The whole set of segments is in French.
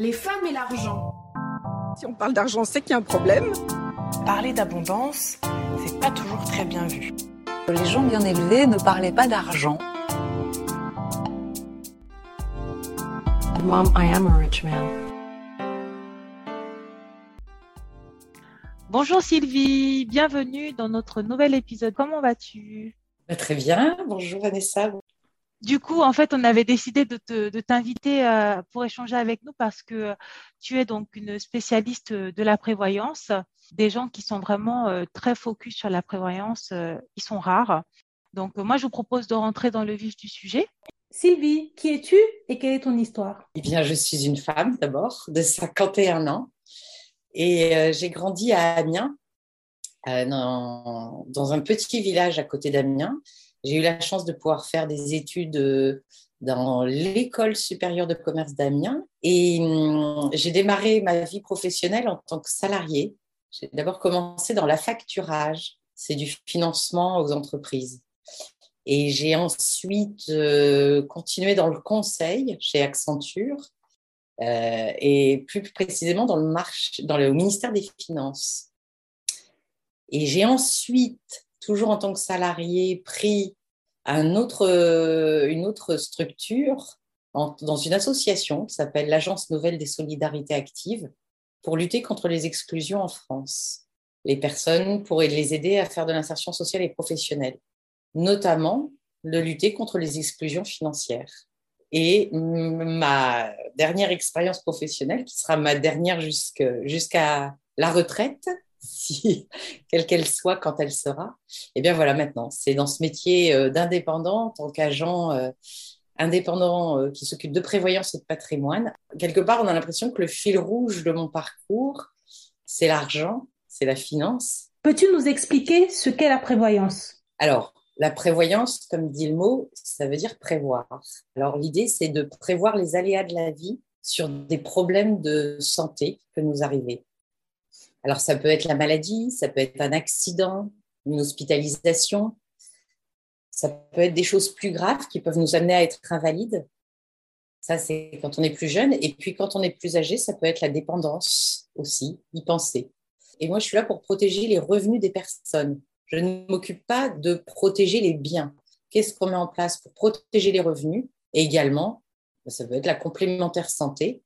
Les femmes et l'argent. Si on parle d'argent, c'est qu'il y a un problème. Parler d'abondance, c'est pas toujours très bien vu. Les gens bien élevés ne parlaient pas d'argent. Mom, I am a rich man. Bonjour Sylvie, bienvenue dans notre nouvel épisode. Comment vas-tu? Bah, Très bien, bonjour Vanessa. Du coup, en fait, on avait décidé de, t'inviter euh, pour échanger avec nous parce que tu es donc une spécialiste de la prévoyance. Des gens qui sont vraiment euh, très focus sur la prévoyance, euh, ils sont rares. Donc, moi, je vous propose de rentrer dans le vif du sujet. Sylvie, qui es-tu et quelle est ton histoire? Eh bien, je suis une femme d'abord, de 51 ans. Et j'ai grandi à Amiens, dans, dans, un petit village à côté d'Amiens. J'ai eu la chance de pouvoir faire des études euh, dans l'école supérieure de commerce d'Amiens et hum, j'ai démarré ma vie professionnelle en tant que salarié. J'ai d'abord commencé dans la facturage, c'est du financement aux entreprises. Et j'ai ensuite euh, continué dans le conseil chez Accenture euh, et plus précisément dans dans le ministère des Finances. Et j'ai ensuite toujours en tant que salarié, pris autre, euh, une autre structure dans une association qui s'appelle l'Agence Nouvelle des Solidarités Actives pour lutter contre les exclusions en France. Les personnes pourraient les aider à faire de l'insertion sociale et professionnelle, notamment de lutter contre les exclusions financières. Et ma dernière expérience professionnelle, qui sera ma dernière jusqu'à la retraite, si, quelle qu'elle soit quand elle sera. Et eh bien voilà, maintenant, c'est dans ce métier euh, d'indépendant, en tant qu'agent euh, indépendant euh, qui s'occupe de prévoyance et de patrimoine. Quelque part, on a l'impression que le fil rouge de mon parcours, c'est l'argent, c'est la finance. Peux-tu nous expliquer ce qu'est la prévoyance? Alors, la prévoyance, comme dit le mot, ça veut dire prévoir. Alors, l'idée, c'est de prévoir les aléas de la vie sur des problèmes de santé qui peuvent nous arriver. Alors, ça peut être la maladie, ça peut être un accident, une hospitalisation, ça peut être des choses plus graves qui peuvent nous amener à être invalides. Ça, c'est quand on est plus jeune. Et puis, quand on est plus âgé, ça peut être la dépendance aussi, y penser. Et moi, je suis là pour protéger les revenus des personnes. Je ne m'occupe pas de protéger les biens. Qu'est-ce qu'on met en place pour protéger les revenus? Et également, ça peut être la complémentaire santé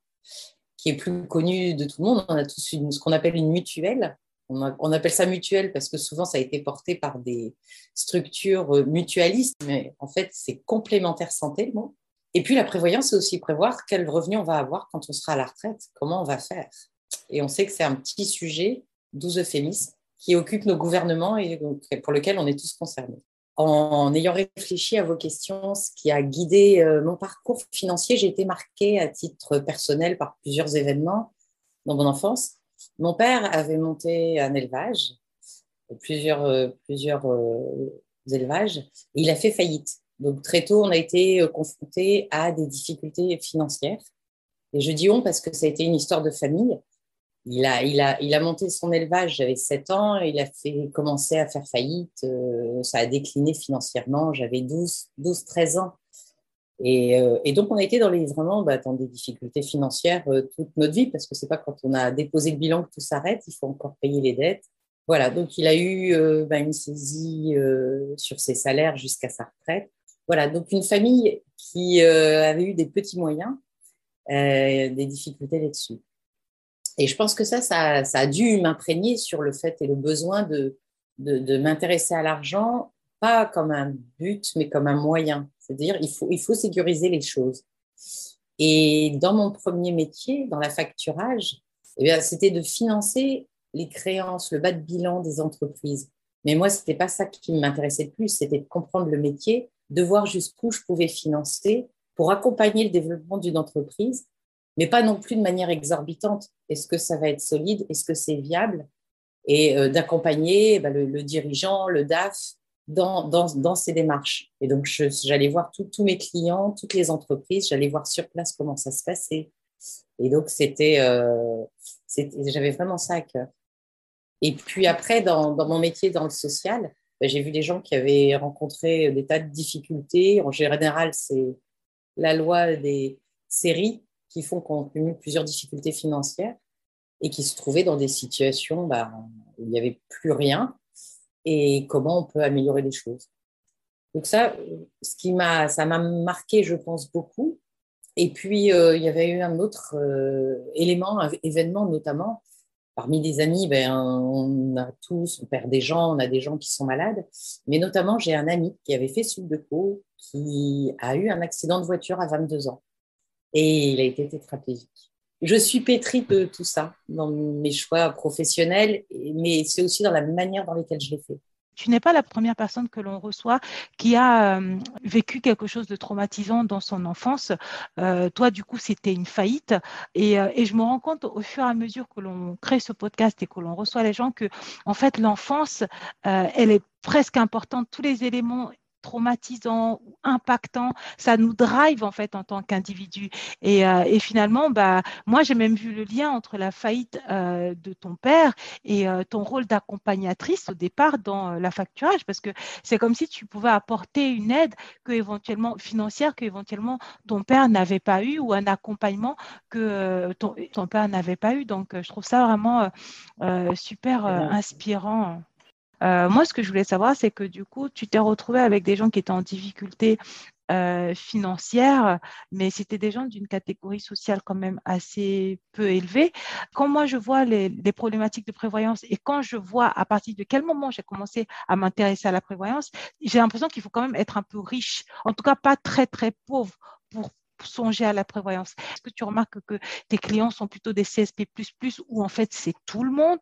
qui est plus connu de tout le monde. On a tous ce qu'on appelle une mutuelle. On, appelle ça mutuelle parce que souvent ça a été porté par des structures mutualistes, mais en fait c'est complémentaire santé le Et puis la prévoyance, c'est aussi prévoir quel revenu on va avoir quand on sera à la retraite, comment on va faire. Et on sait que c'est un petit sujet, 12 euphémismes, qui occupe nos gouvernements et pour lequel on est tous concernés en ayant réfléchi à vos questions, ce qui a guidé euh, mon parcours financier, j'ai été marquée à titre personnel par plusieurs événements dans mon enfance. Mon père avait monté un élevage, plusieurs, euh, plusieurs euh, élevages, et il a fait faillite. Donc très tôt, on a été confronté à des difficultés financières. Et je dis on parce que ça a été une histoire de famille il a, monté son élevage, j'avais 7 ans, il a fait, commencé à faire faillite, euh, ça a décliné financièrement, j'avais 12, 12, 13 ans. Et, euh, et, donc, on a été dans, les, vraiment bah, dans des difficultés financières euh, toute notre vie, parce que c'est pas quand on a déposé le bilan que tout s'arrête, il faut encore payer les dettes. Voilà, donc il a eu bah, une saisie sur ses salaires jusqu'à sa retraite. Voilà, donc une famille qui avait eu des petits moyens, des difficultés là-dessus. Et je pense que ça, ça, a dû m'imprégner sur le fait et le besoin de, m'intéresser à l'argent, pas comme un but, mais comme un moyen. C'est-à-dire, il faut, sécuriser les choses. Et dans mon premier métier, dans la facturage, eh c'était de financer les créances, le bas de bilan des entreprises. Mais moi, ce n'était pas ça qui m'intéressait le plus, c'était de comprendre le métier, de voir jusqu'où je pouvais financer pour accompagner le développement d'une entreprise mais pas non plus de manière exorbitante. Est-ce que ça va être solide? Est-ce que c'est viable? Et euh, d'accompagner bah, le, dirigeant, le DAF, dans, dans, dans ces démarches. Et donc, j'allais voir tous mes clients, toutes les entreprises, j'allais voir sur place comment ça se passait. Et donc, c'était, euh, j'avais vraiment ça à cœur. Et puis après, dans, dans mon métier dans le social, bah, j'ai vu des gens qui avaient rencontré des tas de difficultés. En général, c'est la loi des séries qui font qu'on cumule plusieurs difficultés financières et qui se trouvaient dans des situations bah, où il n'y avait plus rien et comment on peut améliorer les choses. Donc ça, ce qui m'a, ça m'a marqué, je pense, beaucoup. Et puis, euh, il y avait eu un autre euh, élément, un événement notamment. Parmi les amis, ben, on a tous, on perd des gens, on a des gens qui sont malades. Mais notamment, j'ai un ami qui avait fait suite de peau, qui a eu un accident de voiture à 22 ans. Et il a été tétraplégique. Je suis pétrie de tout ça dans mes choix professionnels, mais c'est aussi dans la manière dans laquelle je l'ai fait. Tu n'es pas la première personne que l'on reçoit qui a euh, vécu quelque chose de traumatisant dans son enfance. Euh, toi, du coup, c'était une faillite. Et, euh, et, je me rends compte au fur et à mesure que l'on crée ce podcast et que l'on reçoit les gens que, en fait, l'enfance, elle est presque importante. Tous les éléments traumatisant ou impactant, ça nous drive en fait en tant qu'individu. Et, euh, et, finalement, bah, moi j'ai même vu le lien entre la faillite euh, de ton père et euh, ton rôle d'accompagnatrice au départ dans la facturage, parce que c'est comme si tu pouvais apporter une aide que éventuellement financière que éventuellement ton père n'avait pas eu ou un accompagnement que ton, ton, père n'avait pas eu. Donc je trouve ça vraiment super inspirant. Euh, moi, ce que je voulais savoir, c'est que du coup, tu t'es retrouvé avec des gens qui étaient en difficulté euh, financière, mais c'était des gens d'une catégorie sociale quand même assez peu élevée. Quand moi, je vois les, problématiques de prévoyance et quand je vois à partir de quel moment j'ai commencé à m'intéresser à la prévoyance, j'ai l'impression qu'il faut quand même être un peu riche, en tout cas pas très, très pauvre pour songer à la prévoyance. Est-ce que tu remarques que tes clients sont plutôt des CSP++ ou en fait c'est tout le monde?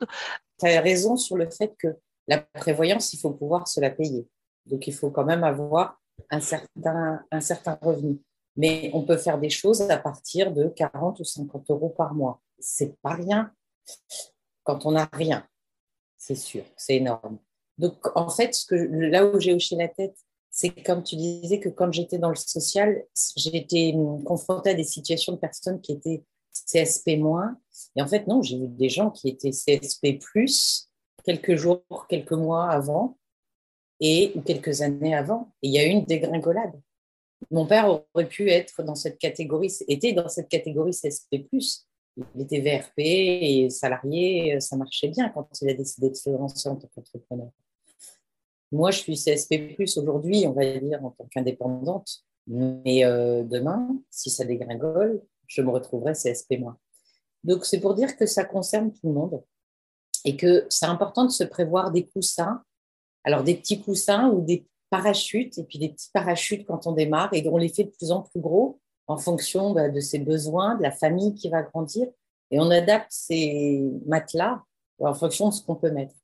Tu as raison sur le fait que la prévoyance, il faut pouvoir se la payer. Donc, il faut quand même avoir un certain, un certain revenu. Mais on peut faire des choses à partir de 40 ou 50 euros par mois. C'est pas rien quand on n'a rien. C'est sûr, c'est énorme. Donc, en fait, ce que, là où j'ai hoché la tête, c'est comme tu disais que quand j'étais dans le social, j'ai été confrontée à des situations de personnes qui étaient CSP-. Et en fait, non, j'ai vu des gens qui étaient CSP, quelques jours, quelques mois avant et ou quelques années avant. Et il y a eu une dégringolade. Mon père aurait pu être dans cette catégorie, était dans cette catégorie CSP+. Il était VRP et salarié, ça marchait bien quand il a décidé de se lancer en tant qu'entrepreneur. Moi, je suis CSP+, aujourd'hui, on va dire, en tant qu'indépendante. Mais euh, demain, si ça dégringole, je me retrouverai CSP-. Donc, c'est pour dire que ça concerne tout le monde et que c'est important de se prévoir des coussins, alors des petits coussins ou des parachutes, et puis des petits parachutes quand on démarre, et on les fait de plus en plus gros en fonction bah, de ses besoins, de la famille qui va grandir, et on adapte ces matelas en fonction de ce qu'on peut mettre.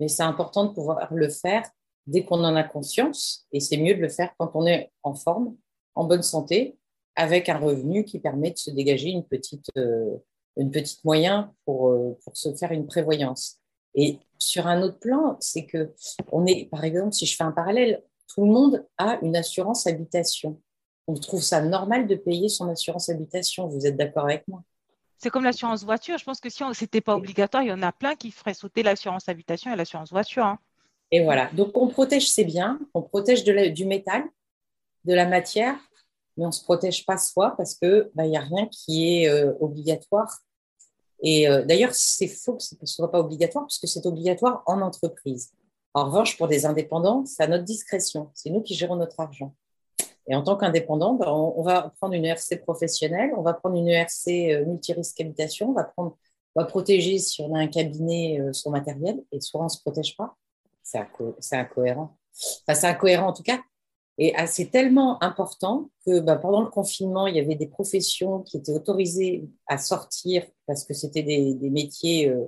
Mais c'est important de pouvoir le faire dès qu'on en a conscience, et c'est mieux de le faire quand on est en forme, en bonne santé, avec un revenu qui permet de se dégager une petite, euh, une petite moyen pour, euh, pour se faire une prévoyance. Et sur un autre plan, c'est que on est, par exemple, si je fais un parallèle, tout le monde a une assurance habitation. On trouve ça normal de payer son assurance habitation. Vous êtes d'accord avec moi? C'est comme l'assurance voiture. Je pense que si ce n'était pas obligatoire, il y en a plein qui feraient sauter l'assurance habitation et l'assurance voiture. Hein. Et voilà. Donc, on protège ses biens, on protège de du métal, de la matière, mais on ne se protège pas soi parce qu'il bah, n'y a rien qui est euh, obligatoire et euh, d'ailleurs, c'est faux que ce ne soit pas obligatoire, puisque c'est obligatoire en entreprise. En revanche, pour des indépendants, c'est à notre discrétion. C'est nous qui gérons notre argent. Et en tant qu'indépendant, ben, on, va prendre une ERC professionnelle, on va prendre une ERC euh, multirisque habitation, on va, prendre, on va protéger si on a un cabinet euh, son matériel, et soit on ne se protège pas. C'est incohérent. Enfin, c'est incohérent en tout cas. Et ah, c'est tellement important que bah, pendant le confinement, il y avait des professions qui étaient autorisées à sortir parce que c'était des, des, métiers, euh,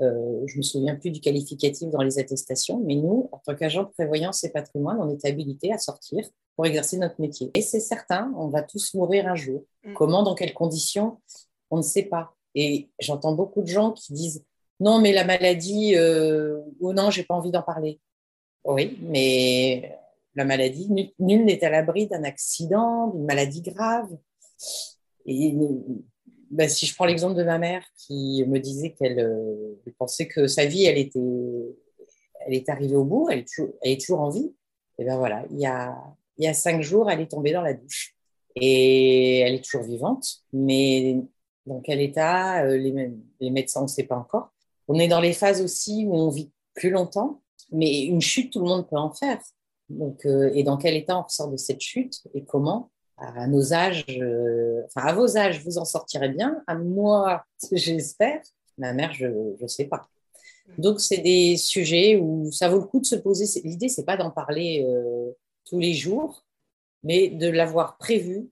euh, je me souviens plus du qualificatif dans les attestations, mais nous, en tant qu'agent de prévoyance et patrimoine, on était habilités à sortir pour exercer notre métier. Et c'est certain, on va tous mourir un jour. Mm. Comment, dans quelles conditions, on ne sait pas. Et j'entends beaucoup de gens qui disent non, mais la maladie, euh, ou non, j'ai pas envie d'en parler. Oui, mais la maladie. Nul n'est à l'abri d'un accident, d'une maladie grave. Et ben, si je prends l'exemple de ma mère qui me disait qu'elle euh, pensait que sa vie, elle était, elle est arrivée au bout, elle est toujours, en vie. Et ben voilà, il y, a, il y a cinq jours, elle est tombée dans la douche. Et elle est toujours vivante, mais dans quel état euh, les, les médecins, on ne sait pas encore. On est dans les phases aussi où on vit plus longtemps, mais une chute, tout le monde peut en faire. Donc, euh, et dans quel état on ressort de cette chute et comment? À nos âges, euh, enfin à vos âges, vous en sortirez bien. À moi, j'espère. Ma mère, je ne sais pas. Donc, c'est des sujets où ça vaut le coup de se poser. L'idée, c'est pas d'en parler euh, tous les jours, mais de l'avoir prévu,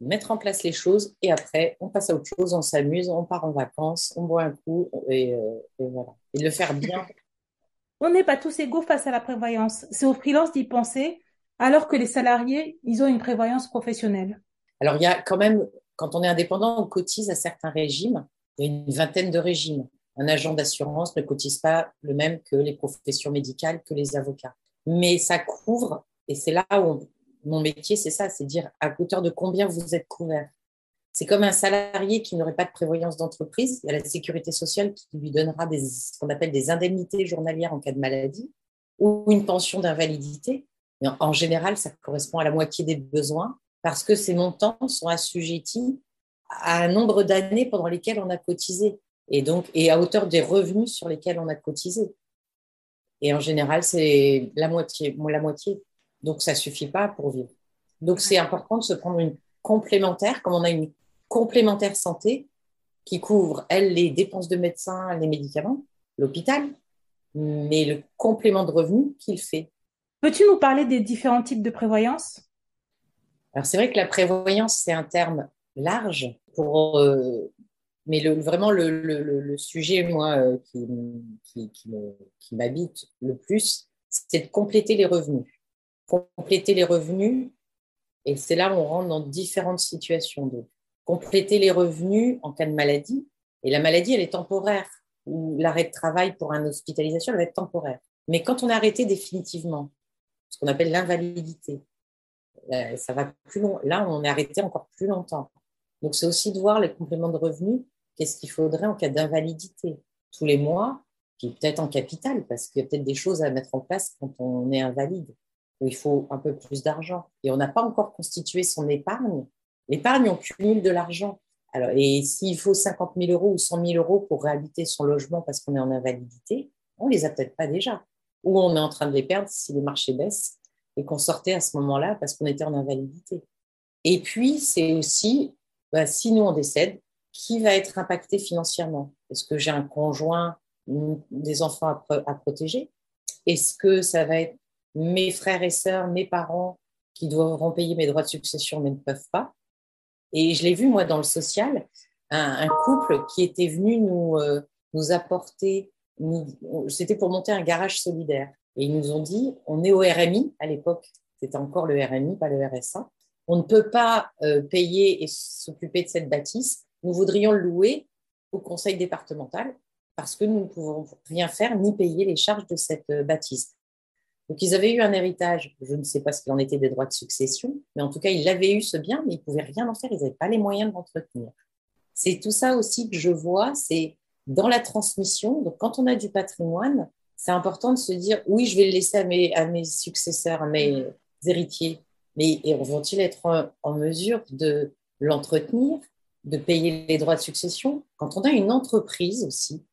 mettre en place les choses et après, on passe à autre chose, on s'amuse, on part en vacances, on boit un coup et, euh, et voilà. Et le faire bien. On n'est pas tous égaux face à la prévoyance. C'est aux freelances d'y penser, alors que les salariés, ils ont une prévoyance professionnelle. Alors, il y a quand même, quand on est indépendant, on cotise à certains régimes. Il y a une vingtaine de régimes. Un agent d'assurance ne cotise pas le même que les professions médicales, que les avocats. Mais ça couvre, et c'est là où mon métier, c'est ça, c'est dire à hauteur de combien vous êtes couvert. C'est comme un salarié qui n'aurait pas de prévoyance d'entreprise. Il y a la sécurité sociale qui lui donnera des, ce qu'on appelle des indemnités journalières en cas de maladie ou une pension d'invalidité. En général, ça correspond à la moitié des besoins parce que ces montants sont assujettis à un nombre d'années pendant lesquelles on a cotisé et donc et à hauteur des revenus sur lesquels on a cotisé. Et en général, c'est la moitié, la moitié. Donc ça suffit pas pour vivre. Donc c'est important de se prendre une complémentaire, comme on a une complémentaire santé qui couvre, elle, les dépenses de médecins, les médicaments, l'hôpital, mais le complément de revenu qu'il fait. Peux-tu nous parler des différents types de prévoyance Alors c'est vrai que la prévoyance, c'est un terme large pour... Euh, mais le, vraiment, le, le, le, sujet, moi, euh, qui, qui, qui m'habite le plus, c'est de compléter les revenus. Compléter les revenus, et c'est là où on rentre dans différentes situations. Donc, compléter les revenus en cas de maladie. Et la maladie, elle est temporaire. L'arrêt de travail pour une hospitalisation, elle va être temporaire. Mais quand on est arrêté définitivement, ce qu'on appelle l'invalidité, euh, ça va plus long. Là, on est arrêté encore plus longtemps. Donc, c'est aussi de voir les compléments de revenus. Qu'est-ce qu'il faudrait en cas d'invalidité? Tous les mois, puis peut-être en capital, parce qu'il y a peut-être des choses à mettre en place quand on est invalide, où il faut un peu plus d'argent. Et on n'a pas encore constitué son épargne L'épargne, on cumule de l'argent. Alors, et s'il faut 50 000 euros ou 100 000 euros pour réhabiter son logement parce qu'on est en invalidité, on les a peut-être pas déjà. Ou on est en train de les perdre si les marchés baissent et qu'on sortait à ce moment-là parce qu'on était en invalidité. Et puis, c'est aussi, bah, si nous on décède, qui va être impacté financièrement? Est-ce que j'ai un conjoint, des enfants à, à protéger? Est-ce que ça va être mes frères et sœurs, mes parents qui devront payer mes droits de succession mais ne peuvent pas? Et je l'ai vu, moi, dans le social, un, couple qui était venu nous, euh, nous apporter, c'était pour monter un garage solidaire. Et ils nous ont dit, on est au RMI, à l'époque, c'était encore le RMI, pas le RSA. On ne peut pas euh, payer et s'occuper de cette bâtisse. Nous voudrions le louer au conseil départemental parce que nous ne pouvons rien faire ni payer les charges de cette euh, bâtisse. Donc, ils avaient eu un héritage. Je ne sais pas ce qu'il en était des droits de succession, mais en tout cas, ils avaient eu ce bien, mais ils ne pouvaient rien en faire. Ils n'avaient pas les moyens de l'entretenir. C'est tout ça aussi que je vois, c'est dans la transmission. Donc, quand on a du patrimoine, c'est important de se dire oui, je vais le laisser à mes, à mes successeurs, à mes héritiers, mais vont-ils être en mesure de l'entretenir, de payer les droits de succession? Quand on a une entreprise aussi,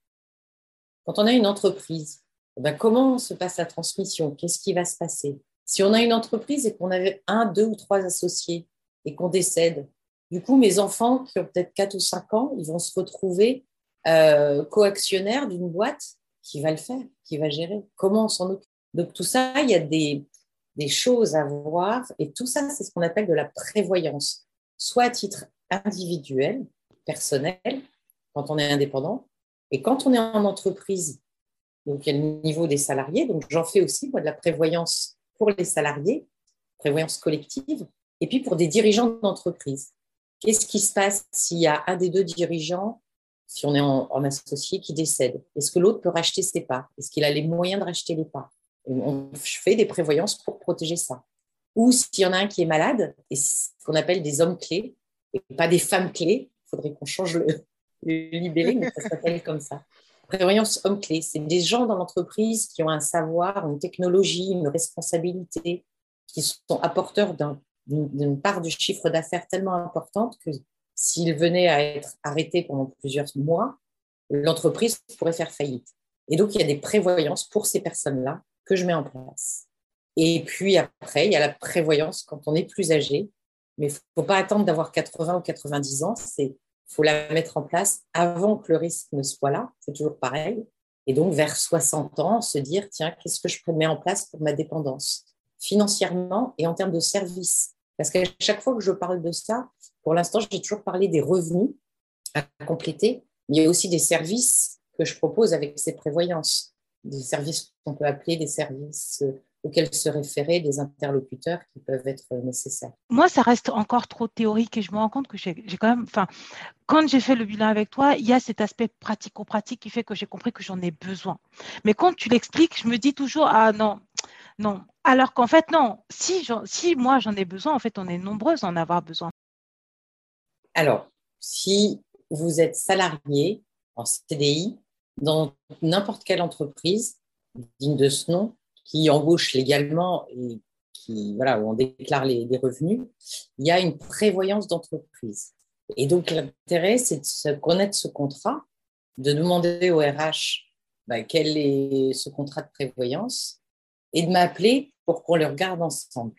quand on a une entreprise, ben, comment se passe la transmission? Qu'est-ce qui va se passer? Si on a une entreprise et qu'on avait un, deux ou trois associés et qu'on décède, du coup, mes enfants qui ont peut-être 4 ou 5 ans, ils vont se retrouver euh, coactionnaires d'une boîte qui va le faire, qui va gérer. Comment s'en occupe? Donc tout ça, il y a des choses à voir. Et tout ça, c'est ce qu'on appelle de la prévoyance, soit à titre individuel, personnel, quand on est indépendant, et quand on est en entreprise, donc, il y a le niveau des salariés. Donc, j'en fais aussi, moi, de la prévoyance pour les salariés, prévoyance collective, et puis pour des dirigeants d'entreprise. Qu'est-ce qui se passe s'il y a un des deux dirigeants, si on est en, associé, qui décède? Est-ce que l'autre peut racheter ses parts? Est-ce qu'il a les moyens de racheter les parts? On, Je fais des prévoyances pour protéger ça. Ou s'il y en a un qui est malade, et ce qu'on appelle des hommes clés, et pas des femmes clés, il faudrait qu'on change le, le libellé, mais ça s'appelle comme ça prévoyance homme clé, c'est des gens dans l'entreprise qui ont un savoir, une technologie, une responsabilité, qui sont apporteurs d'une part du chiffre d'affaires tellement importante que s'il venait à être arrêté pendant plusieurs mois, l'entreprise pourrait faire faillite. Et donc, il y a des prévoyances pour ces personnes-là que je mets en place. Et puis après, il y a la prévoyance quand on est plus âgé. Mais il ne faut pas attendre d'avoir 80 ou 90 ans. Faut la mettre en place avant que le risque ne soit là. C'est toujours pareil. Et donc, vers 60 ans, se dire, tiens, qu'est-ce que je mets en place pour ma dépendance financièrement et en termes de services? Parce qu'à chaque fois que je parle de ça, pour l'instant, j'ai toujours parlé des revenus à compléter, mais il y a aussi des services que je propose avec ces prévoyances, des services qu'on peut appeler des services euh, auxquels se référer des interlocuteurs qui peuvent être nécessaires. Moi, ça reste encore trop théorique et je me rends compte que j'ai quand même, enfin, quand j'ai fait le bilan avec toi, il y a cet aspect pratico-pratique qui fait que j'ai compris que j'en ai besoin. Mais quand tu l'expliques, je me dis toujours, ah non, non. Alors qu'en fait, non, si, si moi j'en ai besoin, en fait, on est nombreuses à en avoir besoin. Alors, si vous êtes salarié en CDI dans n'importe quelle entreprise digne de ce nom, qui embauche légalement et qui, voilà, où on déclare les, revenus, il y a une prévoyance d'entreprise. Et donc, l'intérêt, c'est de connaître ce contrat, de demander au RH bah, quel est ce contrat de prévoyance et de m'appeler pour qu'on le regarde ensemble.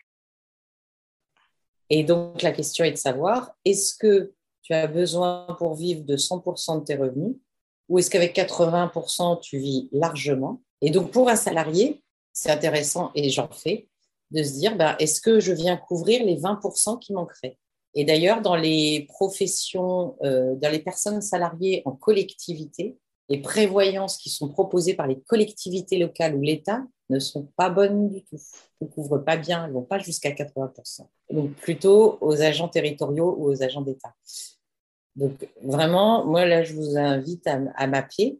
Et donc, la question est de savoir, est-ce que tu as besoin pour vivre de 100% de tes revenus ou est-ce qu'avec 80%, tu vis largement? Et donc, pour un salarié, c'est intéressant et j'en fais, de se dire, ben, est-ce que je viens couvrir les 20% qui manqueraient? Et d'ailleurs, dans les professions, euh, dans les personnes salariées en collectivité, les prévoyances qui sont proposées par les collectivités locales ou l'État ne sont pas bonnes du tout, ne couvrent pas bien, ne vont pas jusqu'à 80%. Donc plutôt aux agents territoriaux ou aux agents d'État. Donc vraiment, moi là, je vous invite à, à m'appeler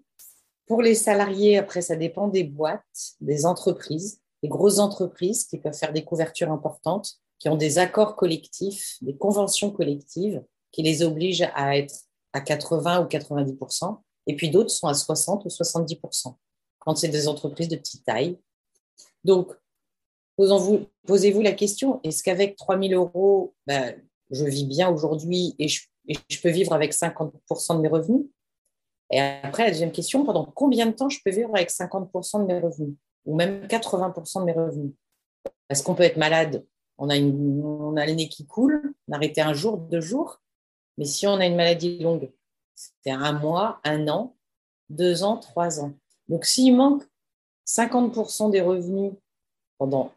pour les salariés, après, ça dépend des boîtes, des entreprises, des grosses entreprises qui peuvent faire des couvertures importantes, qui ont des accords collectifs, des conventions collectives qui les obligent à être à 80 ou 90% et puis d'autres sont à 60 ou 70% quand c'est des entreprises de petite taille. Donc, posez-vous la question, est-ce qu'avec 3 000 euros, ben, je vis bien aujourd'hui et je, et je peux vivre avec 50% de mes revenus? Et après, la deuxième question, pendant combien de temps je peux vivre avec 50% de mes revenus ou même 80% de mes revenus? Parce qu'on peut être malade, on a, une, on a le nez qui coule, on arrêté un jour, deux jours, mais si on a une maladie longue, c'est un mois, un an, deux ans, trois ans. Donc s'il manque 50% des revenus pendant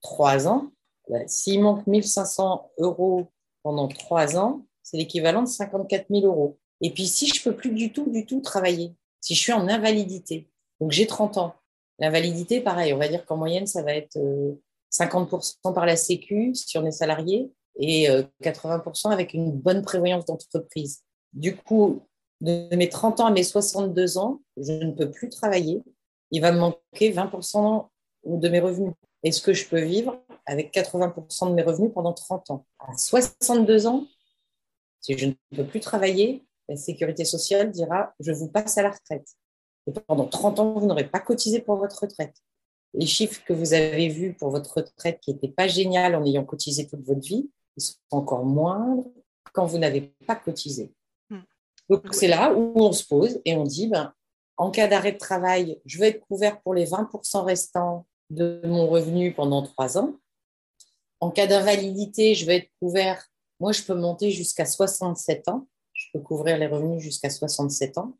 trois ans, ben, s'il manque 1500 euros pendant trois ans, c'est l'équivalent de 54 000 euros. Et puis, si je peux plus du tout, du tout travailler, si je suis en invalidité, donc j'ai 30 ans, l'invalidité, pareil, on va dire qu'en moyenne, ça va être 50% euh, par la Sécu si on est salarié et 80% euh, avec une bonne prévoyance d'entreprise. Du coup, de mes 30 ans à mes 62 ans, je ne peux plus travailler. Il va me manquer 20% de mes revenus. Est-ce que je peux vivre avec 80% de mes revenus pendant 30 ans? À 62 ans, si je ne peux plus travailler, la sécurité sociale dira je vous passe à la retraite. Et pendant 30 ans, vous n'aurez pas cotisé pour votre retraite. Les chiffres que vous avez vus pour votre retraite qui n'étaient pas géniales en ayant cotisé toute votre vie, ils sont encore moindres quand vous n'avez pas cotisé. Hmm. Donc c'est là où on se pose et on dit ben, en cas d'arrêt de travail, je vais être couvert pour les 20% restants de mon revenu pendant trois ans. En cas d'invalidité, je vais être couvert. Moi, je peux monter jusqu'à 67 ans peux couvrir les revenus jusqu'à 67 ans.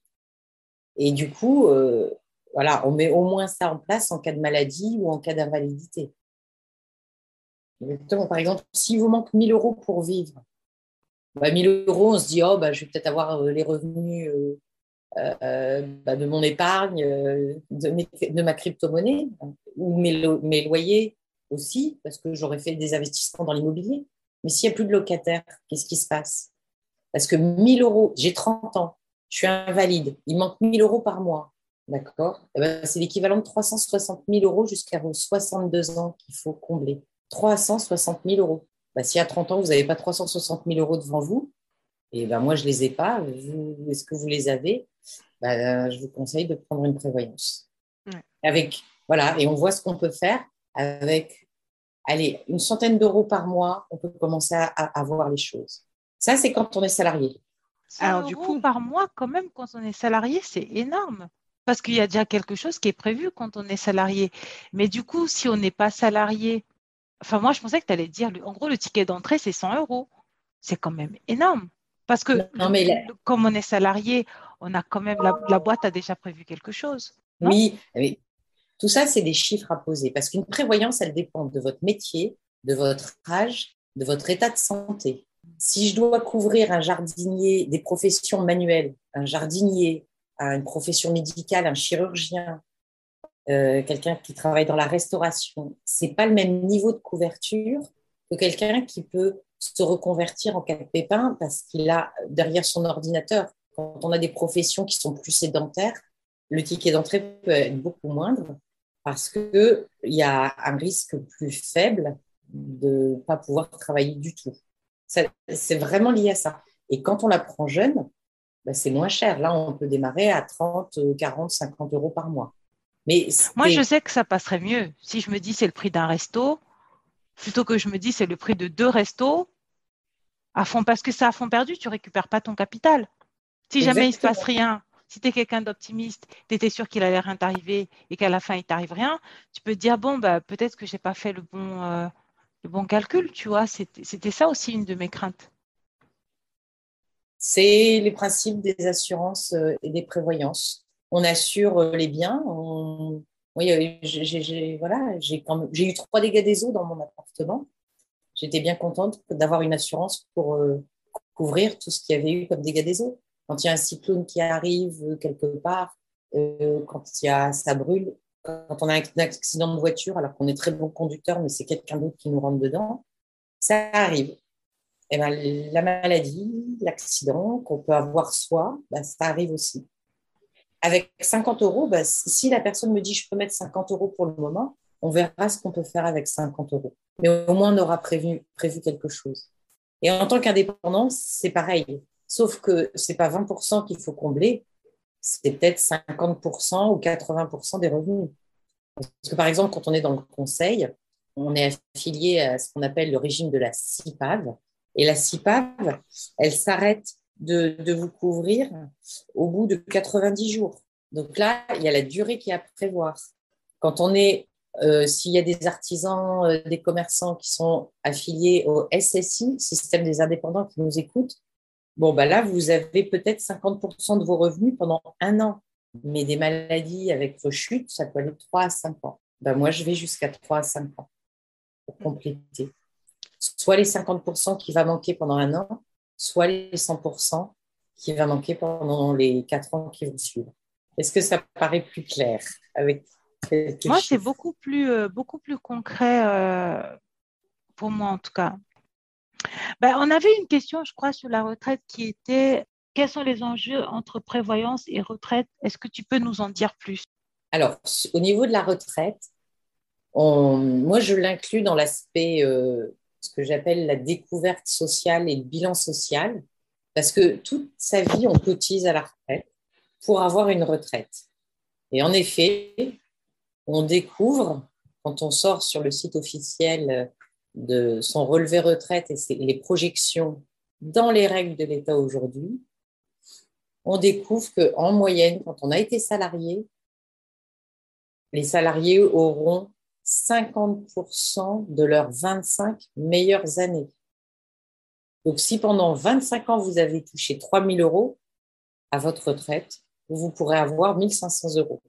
Et du coup, euh, voilà, on met au moins ça en place en cas de maladie ou en cas d'invalidité. Par exemple, s'il vous manque 1000 euros pour vivre, 1000 bah, euros, on se dit, oh, bah, je vais peut-être avoir euh, les revenus euh, bah, de mon épargne, de, ma crypto-monnaie, ou mes, mes, loyers aussi, parce que j'aurais fait des investissements dans l'immobilier. Mais s'il n'y a plus de locataires, qu'est-ce qui se passe? Parce que 1000 euros, j'ai 30 ans, je suis invalide, il manque 1000 euros par mois. D'accord? Eh ben, C'est l'équivalent de 360 000 euros jusqu'à vos 62 ans qu'il faut combler. 360 000 euros. Ben, si à 30 ans, vous n'avez pas 360 000 euros devant vous, et ben moi, je ne les ai pas, est-ce que vous les avez? Ben, Je vous conseille de prendre une prévoyance. Avec, voilà, et on voit ce qu'on peut faire avec allez, une centaine d'euros par mois, on peut commencer à, à, voir les choses. Ça, c'est quand on est salarié. Alors, du coup, par mois, quand même, quand on est salarié, c'est énorme. Parce qu'il y a déjà quelque chose qui est prévu quand on est salarié. Mais du coup, si on n'est pas salarié, enfin, moi, je pensais que tu allais dire, en gros, le ticket d'entrée, c'est 100 euros. C'est quand même énorme. Parce que comme on est salarié, on a quand même, la, boîte a déjà prévu quelque chose. Oui, oui, tout ça, c'est des chiffres à poser. Parce qu'une prévoyance, elle dépend de votre métier, de votre âge, de votre état de santé. Si je dois couvrir un jardinier, des professions manuelles, un jardinier, une profession médicale, un chirurgien, euh, quelqu'un qui travaille dans la restauration, c'est pas le même niveau de couverture que quelqu'un qui peut se reconvertir en cas de pépin parce qu'il a derrière son ordinateur. Quand on a des professions qui sont plus sédentaires, le ticket d'entrée peut être beaucoup moindre parce qu'il y a un risque plus faible de ne pas pouvoir travailler du tout. C'est vraiment lié à ça. Et quand on la prend jeune, ben c'est moins cher. Là, on peut démarrer à 30, 40, 50 euros par mois. Mais Moi, je sais que ça passerait mieux. Si je me dis c'est le prix d'un resto, plutôt que je me dis c'est le prix de deux restos, à fond, parce que c'est à fond perdu, tu récupères pas ton capital. Si jamais il se passe rien, si tu es quelqu'un d'optimiste, tu étais sûr qu'il allait rien t'arriver et qu'à la fin il t'arrive rien, tu peux te dire bon bah peut-être que j'ai pas fait le bon euh, le bon calcul, tu vois. C'était ça aussi une de mes craintes. C'est les principes des assurances euh, et des prévoyances. On assure euh, les biens. Oui, j'ai voilà, j'ai eu trois dégâts des eaux dans mon appartement j'étais bien contente d'avoir une assurance pour euh, couvrir tout ce qu'il y avait eu comme dégâts des eaux. Quand il y a un cyclone qui arrive euh, quelque part, euh, quand ça brûle, quand on a un accident de voiture, alors qu'on est très bon conducteur, mais c'est quelqu'un d'autre qui nous rentre dedans, ça arrive. Et eh ben, la maladie, l'accident qu'on peut avoir soi, ben, ça arrive aussi. Avec 50 euros, ben, si la personne me dit je peux mettre 50 euros pour le moment, on verra ce qu'on peut faire avec 50 euros. Mais au moins, on aura prévu, prévu quelque chose. Et en tant qu'indépendant, c'est pareil. Sauf que ce n'est pas 20% qu'il faut combler, c'est peut-être 50% ou 80% des revenus. Parce que par exemple, quand on est dans le conseil, on est affilié à ce qu'on appelle le régime de la CIPAV. Et la CIPAV, elle s'arrête de, de, vous couvrir au bout de 90 jours. Donc là, il y a la durée qui est à prévoir. Quand on est euh, s'il y a des artisans, euh, des commerçants qui sont affiliés au SSI, système des indépendants qui nous écoutent, bon, bah là, vous avez peut-être 50% de vos revenus pendant un an. Mais des maladies avec vos chutes, ça peut aller de 3 à 5 ans. Bah, moi, je vais jusqu'à 3 à 5 ans pour compléter. Soit les 50% qui va manquer pendant un an, soit les 100% qui va manquer pendant les 4 ans qui vont suivre. Est-ce que ça paraît plus clair avec moi, c'est beaucoup plus, euh, beaucoup plus concret euh, pour moi, en tout cas. Ben, on avait une question, je crois, sur la retraite qui était quels sont les enjeux entre prévoyance et retraite? Est-ce que tu peux nous en dire plus? Alors, au niveau de la retraite, moi, je l'inclus dans l'aspect, euh, ce que j'appelle la découverte sociale et le bilan social, parce que toute sa vie, on cotise à la retraite pour avoir une retraite. Et en effet, on découvre, quand on sort sur le site officiel de son relevé retraite et les projections dans les règles de l'État aujourd'hui, on découvre qu'en moyenne, quand on a été salarié, les salariés auront 50% de leurs 25 meilleures années. Donc, si pendant 25 ans, vous avez touché 3 000 euros à votre retraite, vous pourrez avoir 1 500 euros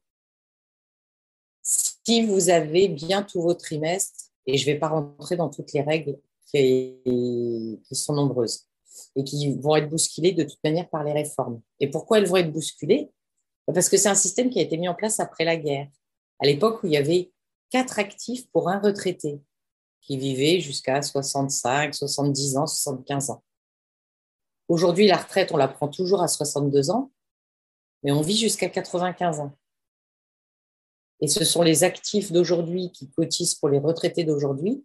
si vous avez bien tous vos trimestres, et je ne vais pas rentrer dans toutes les règles qui, sont nombreuses et qui vont être bousculées de toute manière par les réformes. Et pourquoi elles vont être bousculées? Parce que c'est un système qui a été mis en place après la guerre, à l'époque où il y avait quatre actifs pour un retraité qui vivait jusqu'à 65, 70 ans, 75 ans. Aujourd'hui, la retraite, on la prend toujours à 62 ans, mais on vit jusqu'à 95 ans. Et ce sont les actifs d'aujourd'hui qui cotisent pour les retraités d'aujourd'hui.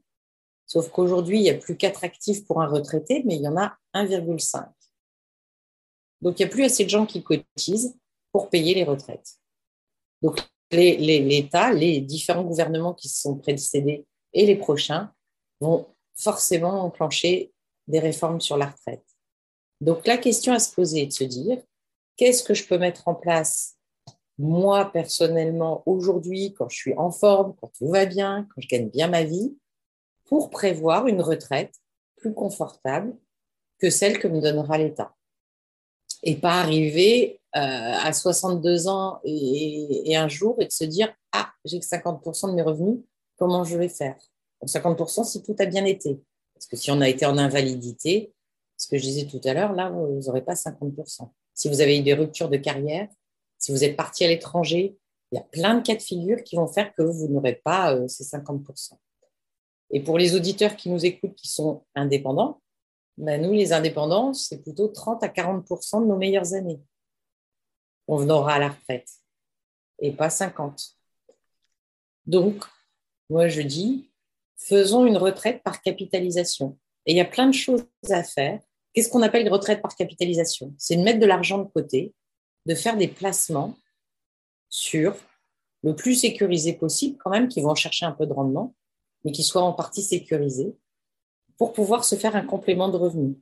Sauf qu'aujourd'hui, il n'y a plus quatre actifs pour un retraité, mais il y en a 1,5. Donc, il n'y a plus assez de gens qui cotisent pour payer les retraites. Donc, l'État, les, différents gouvernements qui se sont précédés et les prochains vont forcément enclencher des réformes sur la retraite. Donc la question à se poser est de se dire, qu'est-ce que je peux mettre en place moi personnellement aujourd'hui, quand je suis en forme, quand tout va bien, quand je gagne bien ma vie, pour prévoir une retraite plus confortable que celle que me donnera l'État. Et pas arriver euh, à 62 ans et, et, un jour et de se dire Ah, j'ai que 50% de mes revenus, comment je vais faire? 50% si tout a bien été. Parce que si on a été en invalidité, ce que je disais tout à l'heure, là, vous n'aurez pas 50%. Si vous avez eu des ruptures de carrière, si vous êtes parti à l'étranger, il y a plein de cas de figure qui vont faire que vous n'aurez pas euh, ces 50%. Et pour les auditeurs qui nous écoutent qui sont indépendants, ben nous, les indépendants, c'est plutôt 30 à 40% de nos meilleures années. On aura à la retraite et pas 50. Donc, moi, je dis, faisons une retraite par capitalisation. Et il y a plein de choses à faire. Qu'est-ce qu'on appelle une retraite par capitalisation? C'est de mettre de l'argent de côté, de faire des placements sur le plus sécurisé possible, quand même, qui vont chercher un peu de rendement, mais qui soient en partie sécurisés, pour pouvoir se faire un complément de revenus.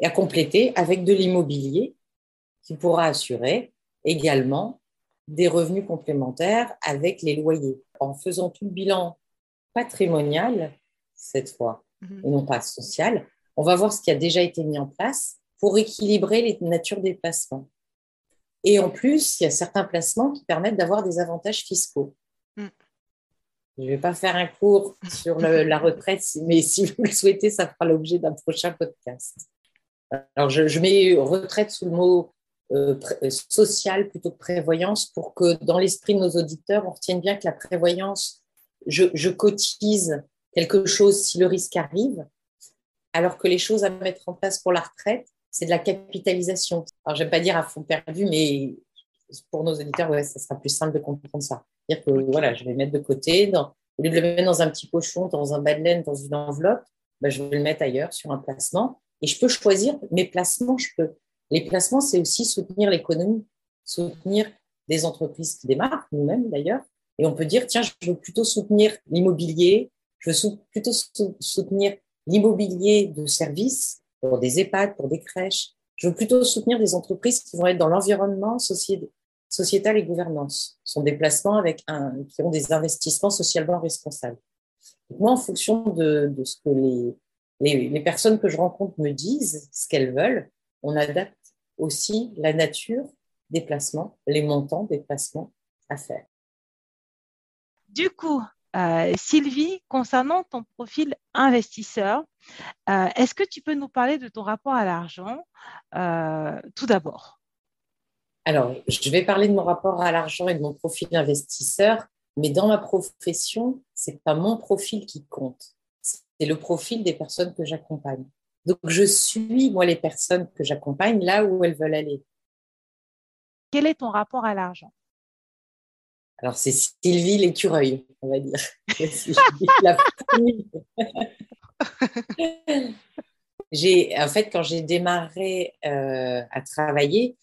Et à compléter avec de l'immobilier qui pourra assurer également des revenus complémentaires avec les loyers. En faisant tout le bilan patrimonial, cette fois, mhm. et non pas social, on va voir ce qui a déjà été mis en place pour équilibrer les natures des placements. Et en plus, il y a certains placements qui permettent d'avoir des avantages fiscaux. Mm. Je ne vais pas faire un cours sur la retraite, mais si vous le souhaitez, ça fera l'objet d'un prochain podcast. Alors, je, mets retraite sous le mot euh, euh, social plutôt que prévoyance pour que dans l'esprit de nos auditeurs, on retienne bien que la prévoyance, je, cotise quelque chose si le risque arrive, alors que les choses à mettre en place pour la retraite, c'est de la capitalisation. Alors, j'aime pas dire à fond perdu, mais pour nos auditeurs, ouais, ça sera plus simple de comprendre ça. C'est-à-dire que voilà, je vais mettre de côté, dans, au lieu de le mettre dans un petit pochon, dans un bas de laine, dans une enveloppe, ben, je vais le mettre ailleurs sur un placement. Et je peux choisir mes placements. Je peux. Les placements, c'est aussi soutenir l'économie, soutenir des entreprises qui démarrent, nous-mêmes d'ailleurs. Et on peut dire, tiens, je veux plutôt soutenir l'immobilier, je veux plutôt soutenir l'immobilier de services pour des EHPAD, pour des crèches. Je veux plutôt soutenir des entreprises qui vont être dans l'environnement sociétal et gouvernance. Ce sont avec qui ont des investissements socialement responsables. moi, en fonction de, ce que les, les, les, personnes que je rencontre me disent, ce qu'elles veulent, on adapte aussi la nature des placements, les montants des placements à faire. Du coup, euh, Sylvie, concernant ton profil investisseur, euh, est-ce que tu peux nous parler de ton rapport à l'argent euh, tout d'abord? Alors, je vais parler de mon rapport à l'argent et de mon profil investisseur, mais dans ma profession, ce n'est pas mon profil qui compte, c'est le profil des personnes que j'accompagne. Donc, je suis, moi, les personnes que j'accompagne là où elles veulent aller. Quel est ton rapport à l'argent? Alors, c'est Sylvie l'écureuil, on va dire. j'ai, en fait, quand j'ai démarré euh, à travailler,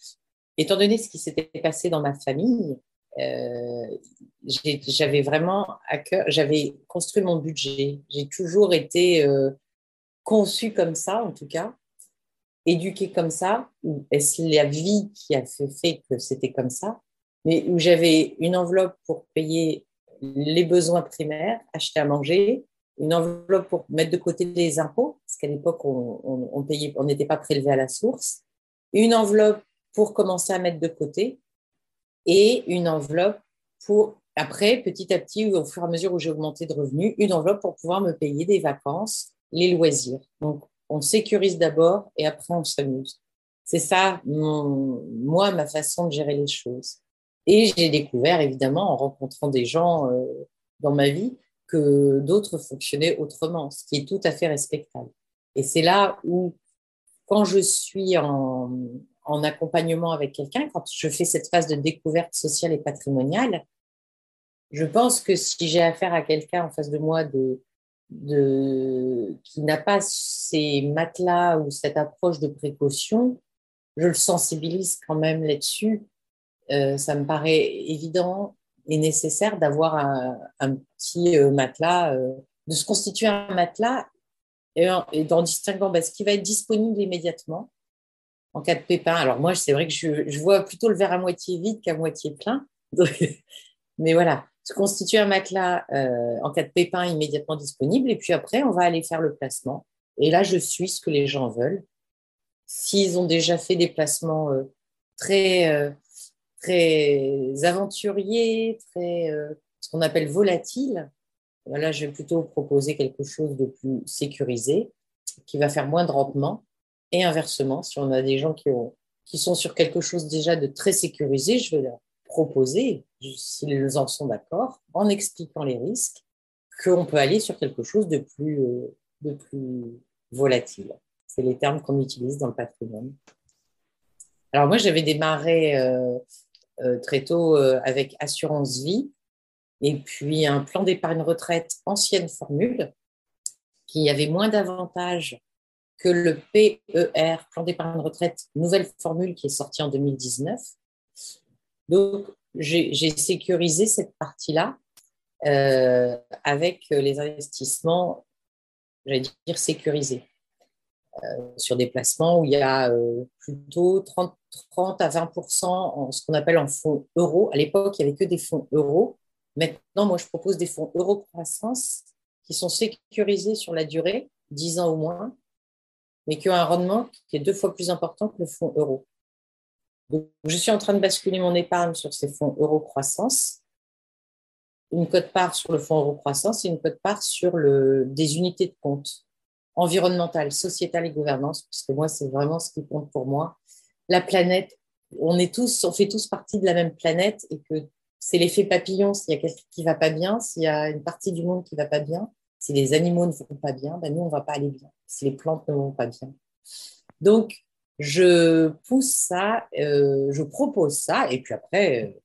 étant donné ce qui s'était passé dans ma famille, euh, j'avais vraiment à cœur, j'avais construit mon budget. J'ai toujours été euh, conçue comme ça, en tout cas, éduquée comme ça. Est-ce la vie qui a fait que c'était comme ça? Mais où j'avais une enveloppe pour payer les besoins primaires, acheter à manger, une enveloppe pour mettre de côté les impôts, parce qu'à l'époque, on, n'était pas prélevé à la source, une enveloppe pour commencer à mettre de côté, et une enveloppe pour, après, petit à petit, au fur et à mesure où j'ai augmenté de revenus, une enveloppe pour pouvoir me payer des vacances, les loisirs. Donc, on sécurise d'abord et après, on s'amuse. C'est ça, mon, moi, ma façon de gérer les choses. Et j'ai découvert, évidemment, en rencontrant des gens euh, dans ma vie, que d'autres fonctionnaient autrement, ce qui est tout à fait respectable. Et c'est là où, quand je suis en, en accompagnement avec quelqu'un, quand je fais cette phase de découverte sociale et patrimoniale, je pense que si j'ai affaire à quelqu'un en face de moi de, de, qui n'a pas ces matelas ou cette approche de précaution, je le sensibilise quand même là-dessus euh, ça me paraît évident et nécessaire d'avoir un, petit euh, matelas euh, de se constituer un matelas et, et en distinguant bah, ce qui va être disponible immédiatement en cas de pépin. Alors moi, c'est vrai que je, vois plutôt le verre à moitié vide qu'à moitié plein. mais voilà, se constituer un matelas en cas de pépin immédiatement disponible. Et puis après, on va aller faire le placement. Et là, je suis ce que les gens veulent. S'ils ont déjà fait des placements euh, très, euh, très très, ce qu'on appelle volatiles, là, je vais plutôt proposer quelque chose de plus sécurisé, qui va faire moins de rendement. Et inversement, si on a des gens qui, ont, qui sont sur quelque chose déjà de très sécurisé, je vais leur proposer, s'ils en sont d'accord, en expliquant les risques, qu'on peut aller sur quelque chose de plus, euh, de plus volatile. C'est les termes qu'on utilise dans le patrimoine. Alors moi, j'avais démarré euh, euh, très tôt avec assurance vie et puis un plan d'épargne retraite ancienne formule qui avait moins d'avantages que le PER, plan d'épargne retraite, nouvelle formule qui est sortie en 2019. Donc, j'ai sécurisé cette partie-là euh, avec les investissements, j'allais dire sécurisés, euh, sur des placements où il y a euh, plutôt 30, 30 à 20 en ce qu'on appelle en fonds euros. À l'époque, il n'y avait que des fonds euros. Maintenant, moi, je propose des fonds euro croissance qui sont sécurisés sur la durée, 10 ans ou moins, mais qui ont un rendement qui est deux fois plus important que le fonds euro. Je suis en train de basculer mon épargne sur ces fonds euro croissance, une cote-part sur le fonds euro croissance et une cote-part sur le, des unités de compte environnementales, sociétales et gouvernance, parce que moi, c'est vraiment ce qui compte pour moi. La planète, on est tous, on fait tous partie de la même planète et que c'est l'effet papillon. S'il y a quelqu'un qui va pas bien, s'il y a une partie du monde qui va pas bien, si les animaux ne vont pas bien, ben nous, on va pas aller bien. Si les plantes ne vont pas bien. Donc, je pousse ça, euh, je propose ça, et puis après, euh,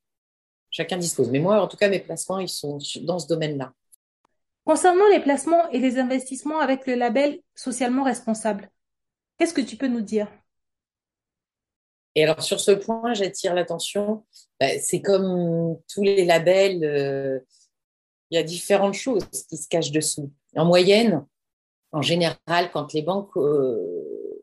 chacun dispose. Mais moi, en tout cas, mes placements, ils sont dans ce domaine-là. Concernant les placements et les investissements avec le label socialement responsable, qu'est-ce que tu peux nous dire? Et alors, sur ce point, j'attire l'attention. Ben, c'est comme tous les labels. Euh, il y a différentes choses qui se cachent dessous. En moyenne, en général, quand les banques euh,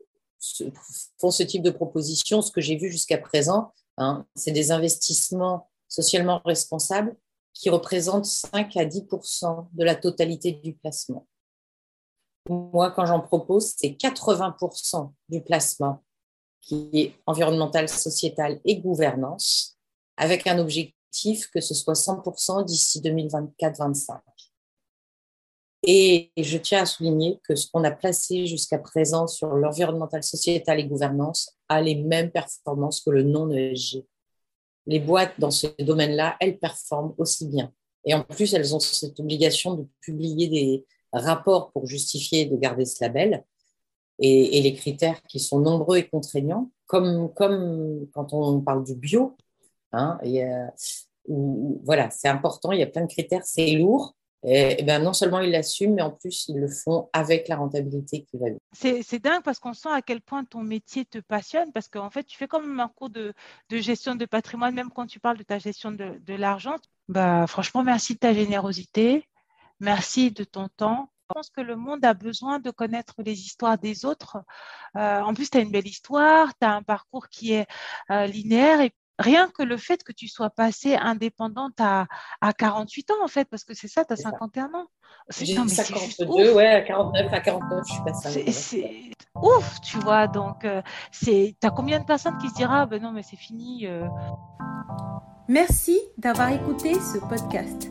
font ce type de proposition, ce que j'ai vu jusqu'à présent, hein, c'est des investissements socialement responsables qui représentent 5 à 10% de la totalité du placement. Moi, quand j'en propose, c'est 80% du placement qui est environnemental, sociétal et gouvernance, avec un objectif que ce soit 100% d'ici 2024-25. Et je tiens à souligner que ce qu'on a placé jusqu'à présent sur l'environnemental, sociétal et gouvernance a les mêmes performances que le non-ESG. Les boîtes dans ce domaine-là, elles performent aussi bien. Et en plus, elles ont cette obligation de publier des rapports pour justifier de garder ce label et, les critères qui sont nombreux et contraignants, comme, quand on parle du bio, Hein, euh, voilà, c'est important, il y a plein de critères, c'est lourd. Et, ben non seulement ils l'assument, mais en plus ils le font avec la rentabilité qui va C'est dingue parce qu'on sent à quel point ton métier te passionne, parce qu'en fait tu fais même un cours de, gestion de patrimoine, même quand tu parles de ta gestion de, de l'argent. Bah, franchement, merci de ta générosité, merci de ton temps. Je pense que le monde a besoin de connaître les histoires des autres. Euh, en plus, tu as une belle histoire, tu as un parcours qui est euh, linéaire et rien que le fait que tu sois passée indépendante à, à 48 ans, en fait, parce que c'est ça, tu as 51 ans. J'ai 52, ouais, à 49, à 49, je suis passée. C'est ouf, tu vois. Donc, euh, c'est, tu as combien de personnes qui se diront, ah, ben non, mais c'est fini. Euh. Merci d'avoir écouté ce podcast.